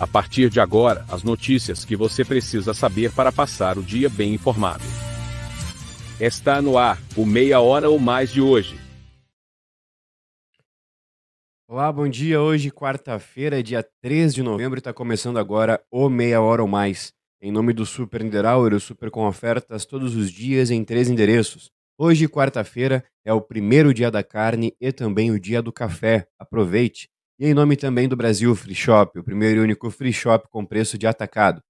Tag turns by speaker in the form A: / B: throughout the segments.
A: A partir de agora, as notícias que você precisa saber para passar o dia bem informado. Está no ar, o Meia Hora ou Mais de hoje.
B: Olá, bom dia. Hoje, quarta-feira, dia 3 de novembro, está começando agora o Meia Hora ou Mais. Em nome do Super Niederauer, Super com ofertas todos os dias em três endereços. Hoje, quarta-feira, é o primeiro dia da carne e também o dia do café. Aproveite! E em nome também do Brasil Free Shop, o primeiro e único free shop com preço de atacado.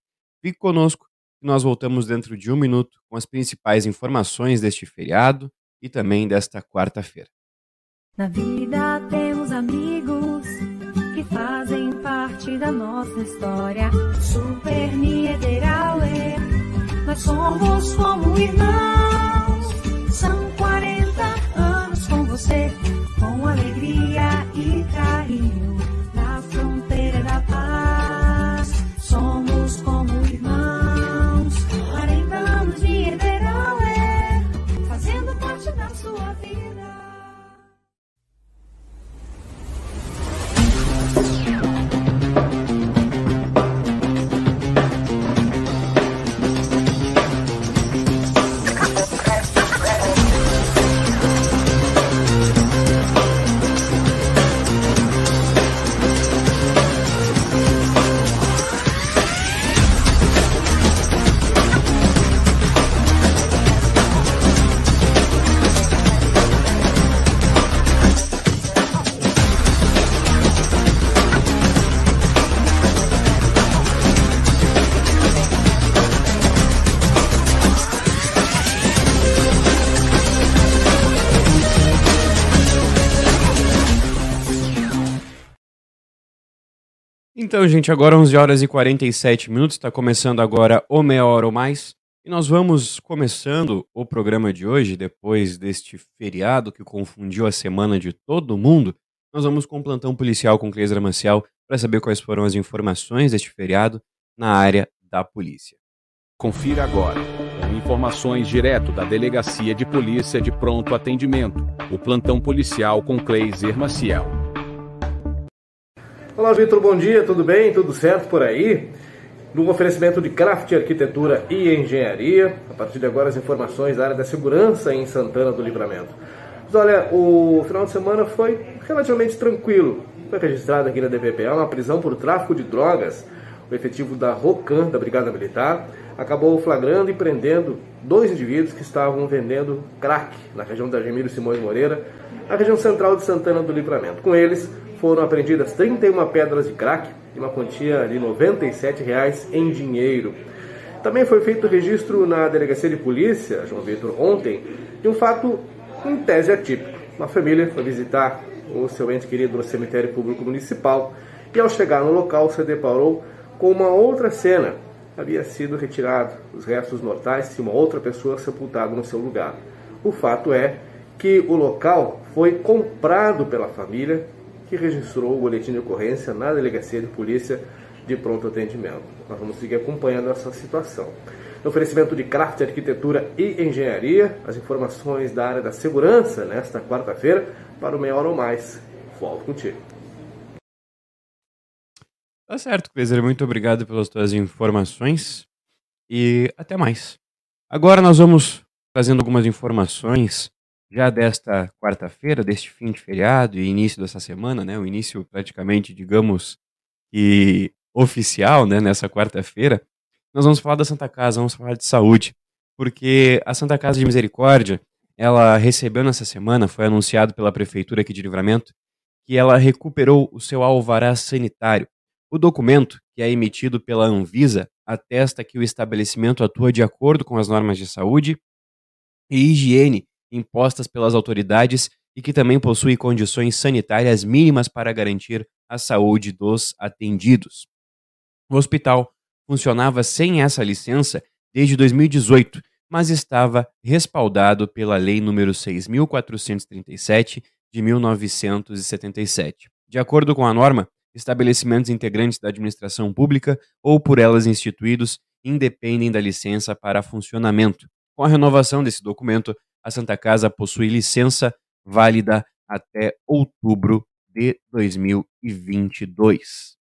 B: Fique conosco que nós voltamos dentro de um minuto com as principais informações deste feriado e também desta quarta-feira.
C: Na vida temos amigos que fazem parte da nossa história. Super Niederauer, nós somos como irmãos.
B: Então, gente, agora 11 horas e 47 minutos, está começando agora o Meia Hora ou Mais. E nós vamos começando o programa de hoje, depois deste feriado que confundiu a semana de todo mundo. Nós vamos com o plantão policial com Cleiser Maciel para saber quais foram as informações deste feriado na área da polícia.
A: Confira agora, com informações direto da Delegacia de Polícia de Pronto Atendimento, o plantão policial com Cleiser Maciel.
D: Olá, Vitor, bom dia, tudo bem? Tudo certo por aí? No oferecimento de Craft Arquitetura e Engenharia, a partir de agora as informações da área da segurança em Santana do Livramento. Mas olha, o final de semana foi relativamente tranquilo. Foi registrado aqui na DPPA uma prisão por tráfico de drogas. O efetivo da ROCAN, da Brigada Militar, acabou flagrando e prendendo dois indivíduos que estavam vendendo crack na região da Gemílio Simões Moreira, na região central de Santana do Livramento. Com eles, foram apreendidas 31 pedras de crack e uma quantia de 97 reais em dinheiro. Também foi feito registro na delegacia de polícia, João Vitor, ontem, de um fato em tese atípico. Uma família foi visitar o seu ente querido no cemitério público municipal e ao chegar no local se deparou com uma outra cena. Havia sido retirado os restos mortais e uma outra pessoa sepultada no seu lugar. O fato é que o local foi comprado pela família que registrou o boletim de ocorrência na Delegacia de Polícia de Pronto Atendimento. Nós vamos seguir acompanhando essa situação. No oferecimento de Craft Arquitetura e Engenharia, as informações da área da segurança nesta quarta-feira para o Meia Hora ou Mais. Volto contigo.
B: Tá certo, Cleiser. Muito obrigado pelas tuas informações e até mais. Agora nós vamos trazendo algumas informações já desta quarta-feira, deste fim de feriado e início dessa semana, né? O início praticamente, digamos, que oficial, né? Nessa quarta-feira, nós vamos falar da Santa Casa, vamos falar de saúde, porque a Santa Casa de Misericórdia, ela recebeu nessa semana, foi anunciado pela prefeitura aqui de Livramento, que ela recuperou o seu alvará sanitário. O documento, que é emitido pela Anvisa, atesta que o estabelecimento atua de acordo com as normas de saúde e higiene impostas pelas autoridades e que também possui condições sanitárias mínimas para garantir a saúde dos atendidos. O hospital funcionava sem essa licença desde 2018, mas estava respaldado pela Lei nº 6.437 de 1977. De acordo com a norma, estabelecimentos integrantes da administração pública ou por elas instituídos independem da licença para funcionamento. Com a renovação desse documento, a Santa Casa possui licença válida até outubro de 2022.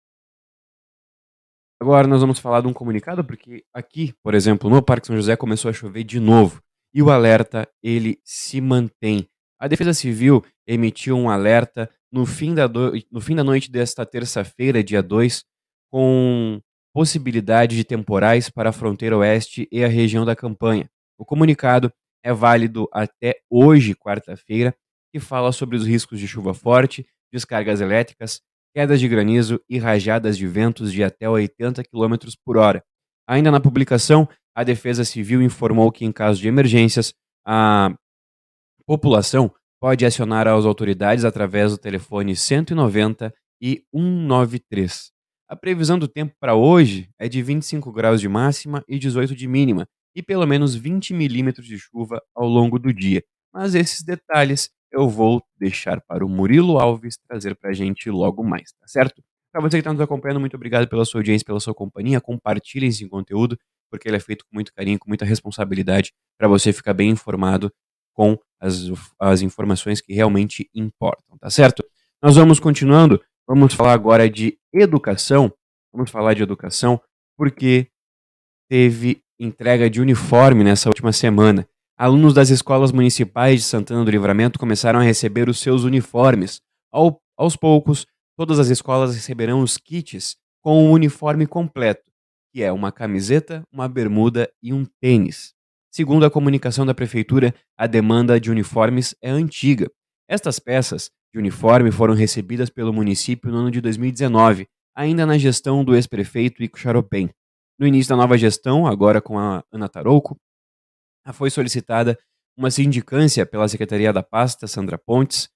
B: Agora nós vamos falar de um comunicado, porque aqui, por exemplo, no Parque São José começou a chover de novo. E o alerta, ele se mantém. A Defesa Civil emitiu um alerta no fim da, do... no fim da noite desta terça-feira, dia 2, com possibilidade de temporais para a fronteira oeste e a região da campanha. O comunicado é válido até hoje, quarta-feira, e fala sobre os riscos de chuva forte, descargas elétricas, quedas de granizo e rajadas de ventos de até 80 km por hora. Ainda na publicação, a Defesa Civil informou que, em caso de emergências, a população pode acionar as autoridades através do telefone 190 e 193. A previsão do tempo para hoje é de 25 graus de máxima e 18 de mínima, e pelo menos 20 milímetros de chuva ao longo do dia. Mas esses detalhes eu vou deixar para o Murilo Alves trazer para a gente logo mais, tá certo? Para você que está nos acompanhando, muito obrigado pela sua audiência, pela sua companhia. Compartilhem esse conteúdo, porque ele é feito com muito carinho, com muita responsabilidade, para você ficar bem informado com as, as informações que realmente importam, tá certo? Nós vamos continuando, vamos falar agora de educação. Vamos falar de educação porque teve entrega de uniforme nessa última semana. Alunos das escolas municipais de Santana do Livramento começaram a receber os seus uniformes. Ao, aos poucos, todas as escolas receberão os kits com o uniforme completo, que é uma camiseta, uma bermuda e um tênis. Segundo a comunicação da prefeitura, a demanda de uniformes é antiga. Estas peças de uniforme foram recebidas pelo município no ano de 2019, ainda na gestão do ex-prefeito Ico Charopem. No início da nova gestão, agora com a Ana Tarouco, foi solicitada uma sindicância pela Secretaria da Pasta, Sandra Pontes,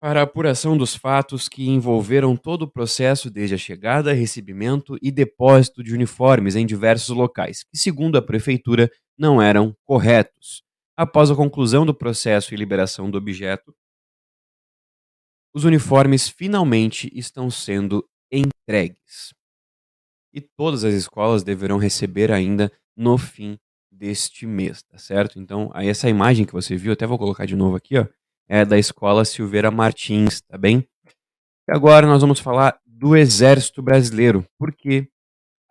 B: para apuração dos fatos que envolveram todo o processo desde a chegada, recebimento e depósito de uniformes em diversos locais, que, segundo a Prefeitura, não eram corretos. Após a conclusão do processo e liberação do objeto, os uniformes finalmente estão sendo entregues. E todas as escolas deverão receber ainda no fim deste mês, tá certo? Então, aí essa imagem que você viu, até vou colocar de novo aqui, ó, é da Escola Silveira Martins, tá bem? E agora nós vamos falar do Exército Brasileiro, porque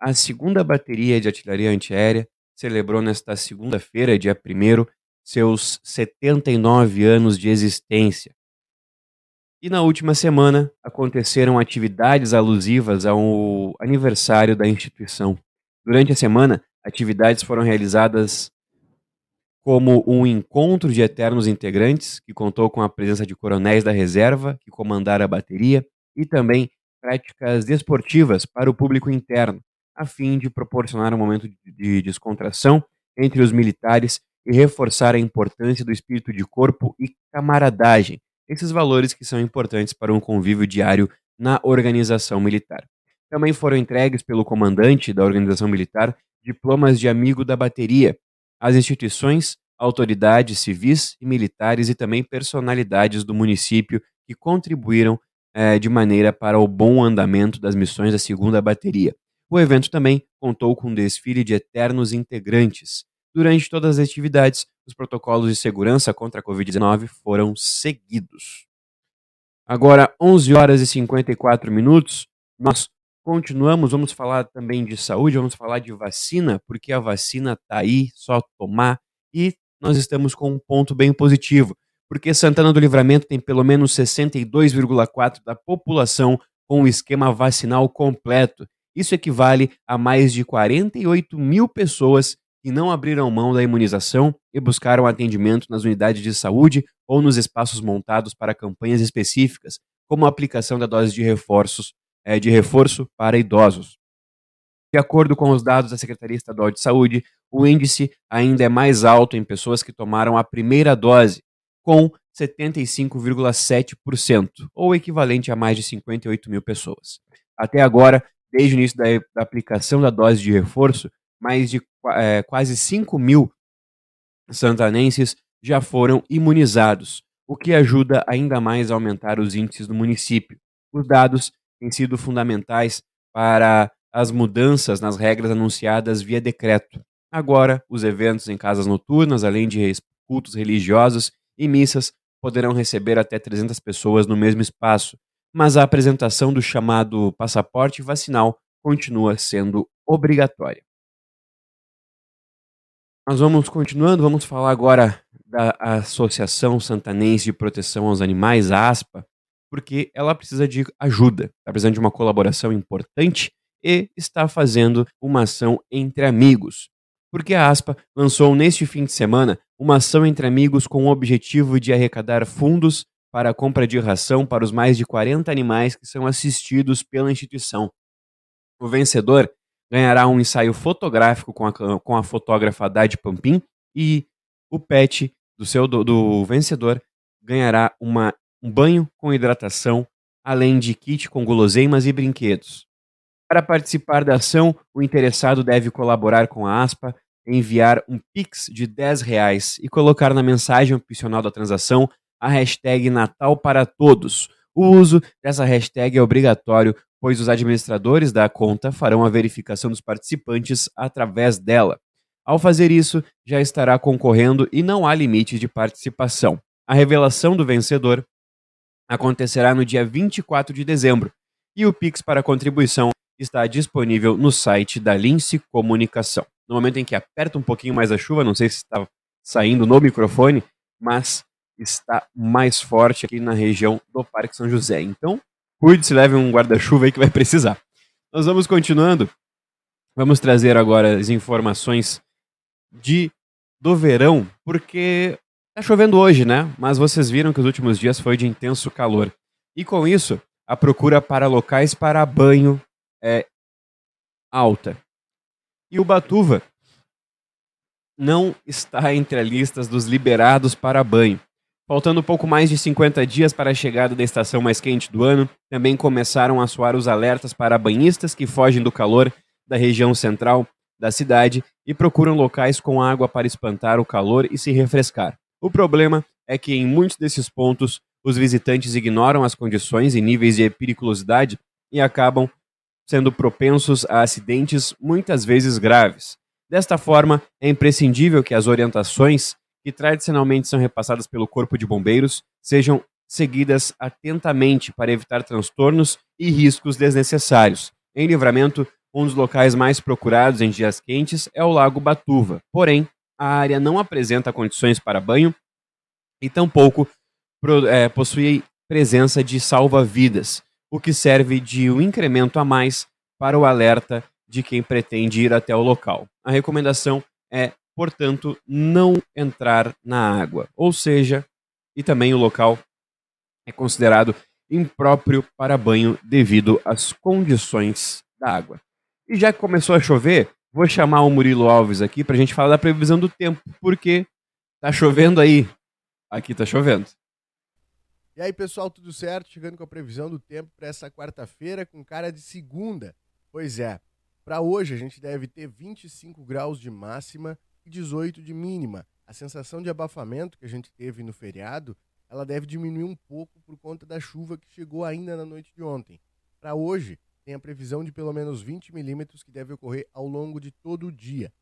B: a segunda bateria de artilharia antiaérea celebrou nesta segunda-feira, dia 1 seus 79 anos de existência. E na última semana aconteceram atividades alusivas ao aniversário da instituição. Durante a semana, Atividades foram realizadas como um encontro de eternos integrantes, que contou com a presença de coronéis da reserva, que comandaram a bateria, e também práticas desportivas para o público interno, a fim de proporcionar um momento de descontração entre os militares e reforçar a importância do espírito de corpo e camaradagem, esses valores que são importantes para um convívio diário na organização militar. Também foram entregues pelo comandante da organização militar diplomas de amigo da bateria, às instituições, autoridades civis e militares e também personalidades do município que contribuíram eh, de maneira para o bom andamento das missões da segunda bateria. O evento também contou com um desfile de eternos integrantes. Durante todas as atividades, os protocolos de segurança contra a Covid-19 foram seguidos. Agora, 11 horas e 54 minutos, nós Continuamos, vamos falar também de saúde, vamos falar de vacina, porque a vacina está aí, só tomar. E nós estamos com um ponto bem positivo, porque Santana do Livramento tem pelo menos 62,4% da população com o esquema vacinal completo. Isso equivale a mais de 48 mil pessoas que não abriram mão da imunização e buscaram atendimento nas unidades de saúde ou nos espaços montados para campanhas específicas, como a aplicação da dose de reforços é, de reforço para idosos. De acordo com os dados da Secretaria Estadual de Saúde, o índice ainda é mais alto em pessoas que tomaram a primeira dose, com 75,7%, ou equivalente a mais de 58 mil pessoas. Até agora, desde o início da, da aplicação da dose de reforço, mais de é, quase 5 mil santanenses já foram imunizados, o que ajuda ainda mais a aumentar os índices do município. Os dados têm sido fundamentais para as mudanças nas regras anunciadas via decreto. Agora, os eventos em casas noturnas, além de cultos religiosos e missas, poderão receber até 300 pessoas no mesmo espaço, mas a apresentação do chamado passaporte vacinal continua sendo obrigatória. Nós vamos continuando, vamos falar agora da Associação Santanense de Proteção aos Animais, ASPA, porque ela precisa de ajuda, está precisando de uma colaboração importante e está fazendo uma ação entre amigos. Porque a ASPA lançou neste fim de semana uma ação entre amigos com o objetivo de arrecadar fundos para a compra de ração para os mais de 40 animais que são assistidos pela instituição. O vencedor ganhará um ensaio fotográfico com a, com a fotógrafa Haddad Pampim e o pet do seu do, do vencedor ganhará uma um banho com hidratação, além de kit com guloseimas e brinquedos. Para participar da ação, o interessado deve colaborar com a ASPA, enviar um Pix de 10 reais e colocar na mensagem opcional da transação a hashtag Natal para Todos. O uso dessa hashtag é obrigatório, pois os administradores da conta farão a verificação dos participantes através dela. Ao fazer isso, já estará concorrendo e não há limite de participação. A revelação do vencedor acontecerá no dia 24 de dezembro e o Pix para contribuição está disponível no site da Lince Comunicação. No momento em que aperta um pouquinho mais a chuva, não sei se está saindo no microfone, mas está mais forte aqui na região do Parque São José. Então, cuide-se, leve um guarda-chuva aí que vai precisar. Nós vamos continuando. Vamos trazer agora as informações de do verão, porque Tá chovendo hoje, né? Mas vocês viram que os últimos dias foi de intenso calor. E com isso, a procura para locais para banho é alta. E o Batuva não está entre as listas dos liberados para banho. Faltando pouco mais de 50 dias para a chegada da estação mais quente do ano, também começaram a soar os alertas para banhistas que fogem do calor da região central da cidade e procuram locais com água para espantar o calor e se refrescar. O problema é que em muitos desses pontos os visitantes ignoram as condições e níveis de periculosidade e acabam sendo propensos a acidentes muitas vezes graves. Desta forma, é imprescindível que as orientações que tradicionalmente são repassadas pelo Corpo de Bombeiros sejam seguidas atentamente para evitar transtornos e riscos desnecessários. Em Livramento, um dos locais mais procurados em dias quentes é o Lago Batuva. Porém, a área não apresenta condições para banho e tampouco é, possui presença de salva-vidas, o que serve de um incremento a mais para o alerta de quem pretende ir até o local. A recomendação é, portanto, não entrar na água, ou seja, e também o local é considerado impróprio para banho devido às condições da água. E já que começou a chover, Vou chamar o Murilo Alves aqui para a gente falar da previsão do tempo, porque tá chovendo aí. Aqui tá chovendo.
E: E aí, pessoal, tudo certo? Chegando com a previsão do tempo para essa quarta-feira com cara de segunda. Pois é, para hoje a gente deve ter 25 graus de máxima e 18 de mínima. A sensação de abafamento que a gente teve no feriado, ela deve diminuir um pouco por conta da chuva que chegou ainda na noite de ontem. Para hoje, tem a previsão de pelo menos 20 milímetros que deve ocorrer ao longo de todo o dia.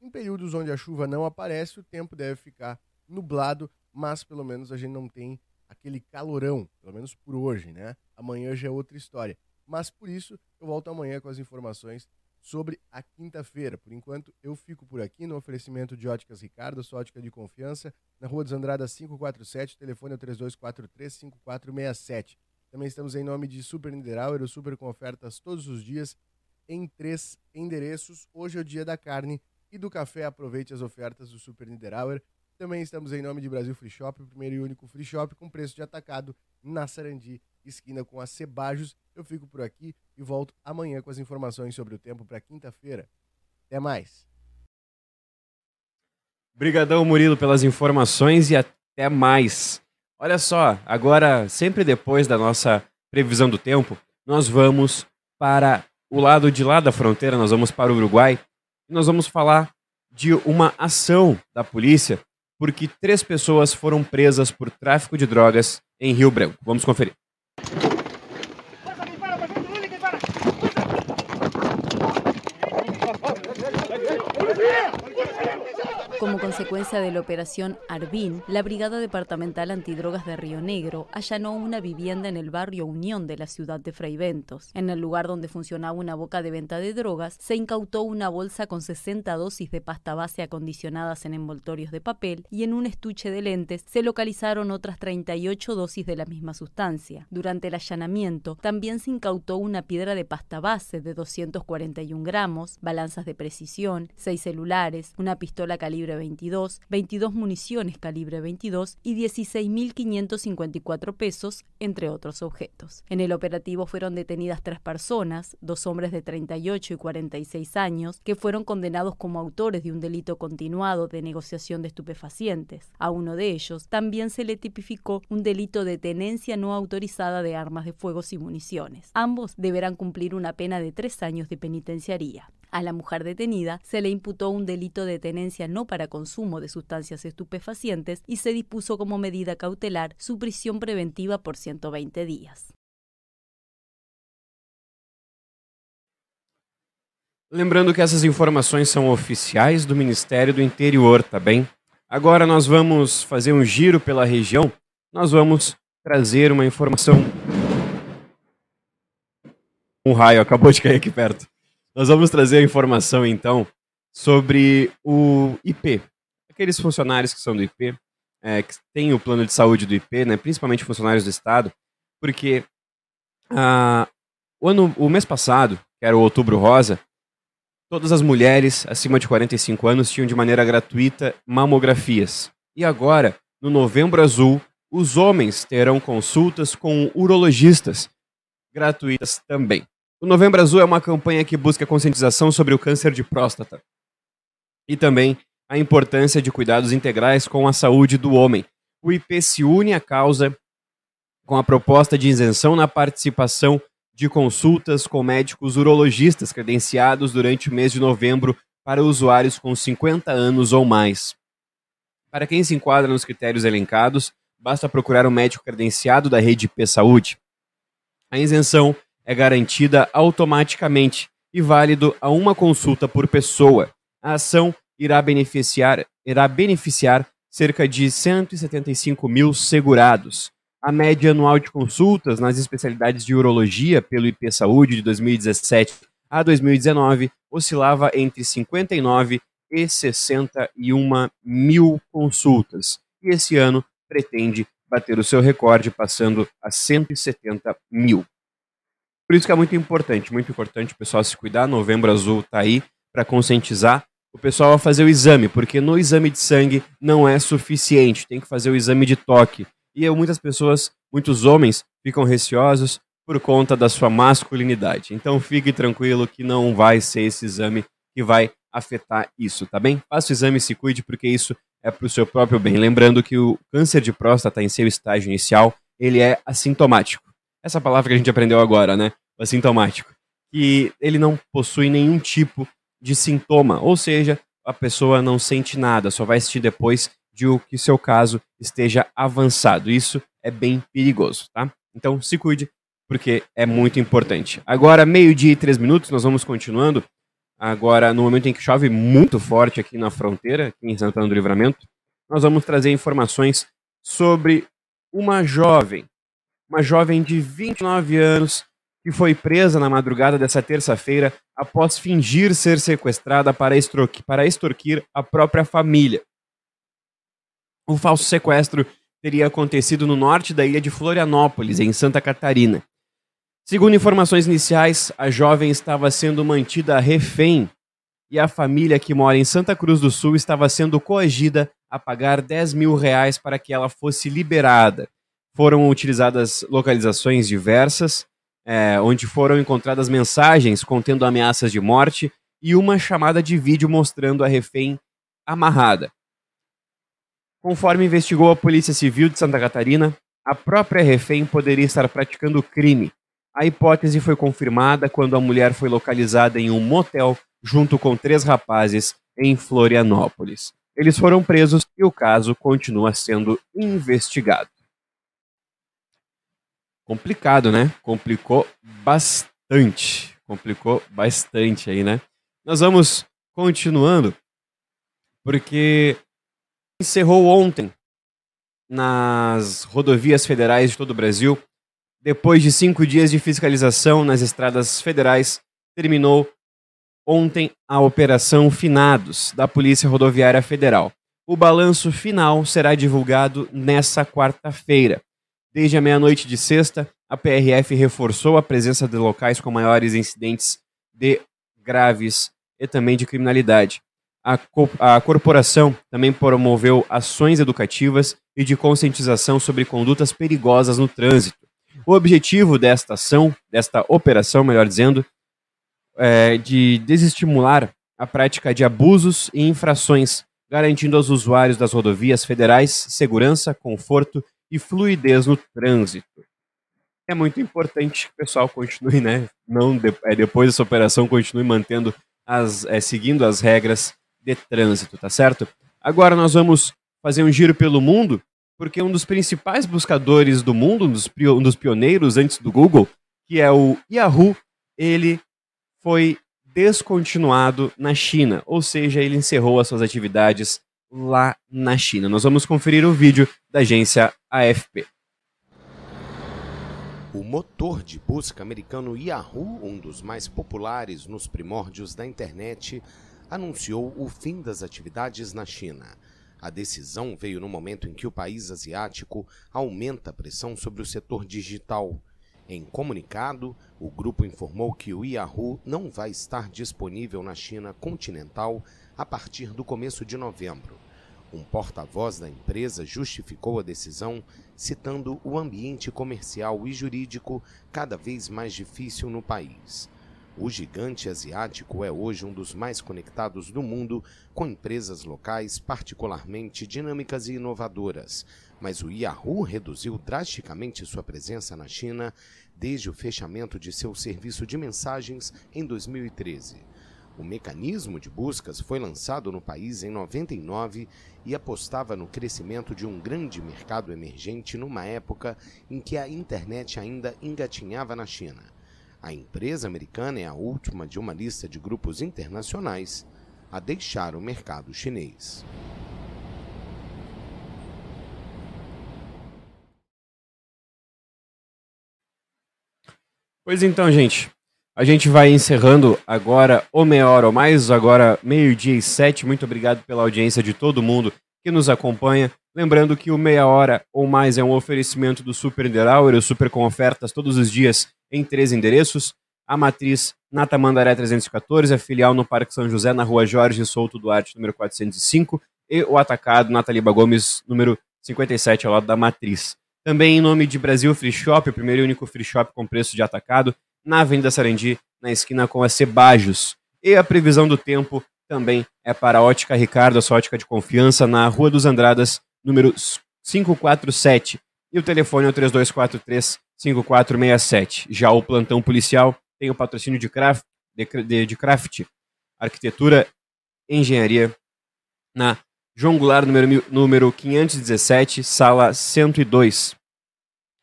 E: Em períodos onde a chuva não aparece, o tempo deve ficar nublado, mas pelo menos a gente não tem aquele calorão, pelo menos por hoje, né? Amanhã já é outra história. Mas por isso eu volto amanhã com as informações sobre a quinta-feira. Por enquanto, eu fico por aqui no oferecimento de Óticas Ricardo, sua ótica de confiança, na Rua dos Andradas 547, telefone é 3243 5467. Também estamos em nome de Super Niederauer, o Super com ofertas todos os dias em três endereços. Hoje é o dia da carne e do café. Aproveite as ofertas do Super Niederauer. Também estamos em nome de Brasil Free Shop, o primeiro e único free shop com preço de atacado na Sarandi, esquina com a Cebajos. Eu fico por aqui e volto amanhã com as informações sobre o tempo para quinta-feira. Até mais.
B: Obrigadão, Murilo, pelas informações e até mais. Olha só, agora, sempre depois da nossa previsão do tempo, nós vamos para o lado de lá da fronteira, nós vamos para o Uruguai, e nós vamos falar de uma ação da polícia, porque três pessoas foram presas por tráfico de drogas em Rio Branco. Vamos conferir.
F: Como consecuencia de la operación Arbin, la Brigada Departamental Antidrogas de Río Negro allanó una vivienda en el barrio Unión de la ciudad de Fraiventos. En el lugar donde funcionaba una boca de venta de drogas, se incautó una bolsa con 60 dosis de pasta base acondicionadas en envoltorios de papel y en un estuche de lentes se localizaron otras 38 dosis de la misma sustancia. Durante el allanamiento también se incautó una piedra de pasta base de 241 gramos, balanzas de precisión, seis celulares, una pistola calibre 22, 22 municiones calibre 22 y 16.554 pesos, entre otros objetos. En el operativo fueron detenidas tres personas, dos hombres de 38 y 46 años, que fueron condenados como autores de un delito continuado de negociación de estupefacientes. A uno de ellos también se le tipificó un delito de tenencia no autorizada de armas de fuego y municiones. Ambos deberán cumplir una pena de tres años de penitenciaría. A la mujer detenida se le imputó un delito de tenencia no para consumo de sustancias estupefacientes y se dispuso como medida cautelar su prisión preventiva por 120 días.
B: Lembrando que essas informações são oficiais do Ministério do Interior, tá bem? Agora nós vamos fazer um giro pela região. Nós vamos trazer uma informação. Um raio acabou de cair aqui perto. Nós vamos trazer a informação então sobre o IP. Aqueles funcionários que são do IP, é, que têm o plano de saúde do IP, né, principalmente funcionários do Estado, porque ah, o, ano, o mês passado, que era o Outubro Rosa, todas as mulheres acima de 45 anos tinham de maneira gratuita mamografias. E agora, no Novembro Azul, os homens terão consultas com urologistas gratuitas também. O Novembro Azul é uma campanha que busca conscientização sobre o câncer de próstata e também a importância de cuidados integrais com a saúde do homem. O IP se une à causa com a proposta de isenção na participação de consultas com médicos urologistas credenciados durante o mês de novembro para usuários com 50 anos ou mais. Para quem se enquadra nos critérios elencados, basta procurar um médico credenciado da rede IP Saúde. A isenção é garantida automaticamente e válido a uma consulta por pessoa. A ação irá beneficiar, irá beneficiar cerca de 175 mil segurados. A média anual de consultas nas especialidades de urologia pelo IP Saúde de 2017 a 2019 oscilava entre 59 e 61 mil consultas. E esse ano pretende bater o seu recorde, passando a 170 mil. Por isso que é muito importante, muito importante o pessoal se cuidar. Novembro Azul está aí para conscientizar o pessoal a fazer o exame, porque no exame de sangue não é suficiente, tem que fazer o exame de toque. E muitas pessoas, muitos homens, ficam receosos por conta da sua masculinidade. Então fique tranquilo que não vai ser esse exame que vai afetar isso, tá bem? Faça o exame e se cuide, porque isso é para o seu próprio bem. Lembrando que o câncer de próstata em seu estágio inicial, ele é assintomático essa palavra que a gente aprendeu agora, né? O assintomático. Que ele não possui nenhum tipo de sintoma, ou seja, a pessoa não sente nada, só vai sentir depois de o que seu caso esteja avançado. Isso é bem perigoso, tá? Então se cuide, porque é muito importante. Agora, meio-dia e três minutos, nós vamos continuando. Agora, no momento em que chove muito forte aqui na fronteira, aqui em Santana do Livramento, nós vamos trazer informações sobre uma jovem uma jovem de 29 anos que foi presa na madrugada dessa terça-feira após fingir ser sequestrada para extorquir, para extorquir a própria família. O falso sequestro teria acontecido no norte da ilha de Florianópolis, em Santa Catarina. Segundo informações iniciais, a jovem estava sendo mantida refém e a família que mora em Santa Cruz do Sul estava sendo coagida a pagar 10 mil reais para que ela fosse liberada foram utilizadas localizações diversas, é, onde foram encontradas mensagens contendo ameaças de morte e uma chamada de vídeo mostrando a refém amarrada. Conforme investigou a Polícia Civil de Santa Catarina, a própria refém poderia estar praticando crime. A hipótese foi confirmada quando a mulher foi localizada em um motel junto com três rapazes em Florianópolis. Eles foram presos e o caso continua sendo investigado. Complicado, né? Complicou bastante. Complicou bastante aí, né? Nós vamos continuando porque encerrou ontem nas rodovias federais de todo o Brasil. Depois de cinco dias de fiscalização nas estradas federais, terminou ontem a Operação Finados da Polícia Rodoviária Federal. O balanço final será divulgado nessa quarta-feira. Desde a meia-noite de sexta, a PRF reforçou a presença de locais com maiores incidentes de graves e também de criminalidade. A, co a corporação também promoveu ações educativas e de conscientização sobre condutas perigosas no trânsito. O objetivo desta ação, desta operação, melhor dizendo, é de desestimular a prática de abusos e infrações, garantindo aos usuários das rodovias federais segurança, conforto e fluidez no trânsito. É muito importante que o pessoal continue, né? Não de, é, depois dessa operação continue mantendo as, é, seguindo as regras de trânsito, tá certo? Agora nós vamos fazer um giro pelo mundo, porque um dos principais buscadores do mundo, um dos, um dos pioneiros antes do Google, que é o Yahoo, ele foi descontinuado na China, ou seja, ele encerrou as suas atividades lá na China. Nós vamos conferir o vídeo da agência AFP.
G: O motor de busca americano Yahoo, um dos mais populares nos primórdios da internet, anunciou o fim das atividades na China. A decisão veio no momento em que o país asiático aumenta a pressão sobre o setor digital. Em comunicado, o grupo informou que o Yahoo não vai estar disponível na China continental a partir do começo de novembro. Um porta-voz da empresa justificou a decisão, citando o ambiente comercial e jurídico cada vez mais difícil no país. O gigante asiático é hoje um dos mais conectados do mundo, com empresas locais particularmente dinâmicas e inovadoras. Mas o Yahoo reduziu drasticamente sua presença na China desde o fechamento de seu serviço de mensagens em 2013. O mecanismo de buscas foi lançado no país em 99 e apostava no crescimento de um grande mercado emergente numa época em que a internet ainda engatinhava na China. A empresa americana é a última de uma lista de grupos internacionais a deixar o mercado chinês.
B: Pois então, gente, a gente vai encerrando agora o meia hora ou mais, agora meio-dia e sete. Muito obrigado pela audiência de todo mundo que nos acompanha. Lembrando que o meia hora ou mais é um oferecimento do Super Niederauer, o Super com ofertas todos os dias em três endereços. A matriz na Tamandaré 314, a filial no Parque São José, na rua Jorge Souto Duarte, número 405, e o atacado na Taliba Gomes, número 57, ao lado da matriz. Também em nome de Brasil Free Shop, o primeiro e único free shop com preço de atacado, na Avenida Sarandi, na esquina com a Cebajos. E a previsão do tempo também é para a Ótica Ricardo, a sua ótica de confiança, na Rua dos Andradas, número 547. E o telefone é o 3243 5467. Já o plantão policial tem o patrocínio de craft, de, de, de craft arquitetura, engenharia, na João Goulart, número, número 517, sala 102.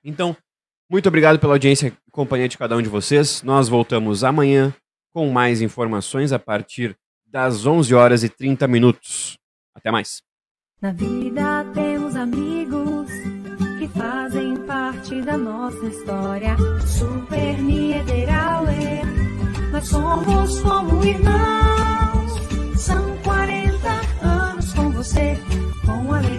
B: Então, muito obrigado pela audiência companhia de cada um de vocês. Nós voltamos amanhã com mais informações a partir das 11 horas e 30 minutos. Até mais.
C: Na vida temos amigos que fazem parte da nossa história. Super Niederauer, nós somos como irmãos. São 40 anos com você, com alegria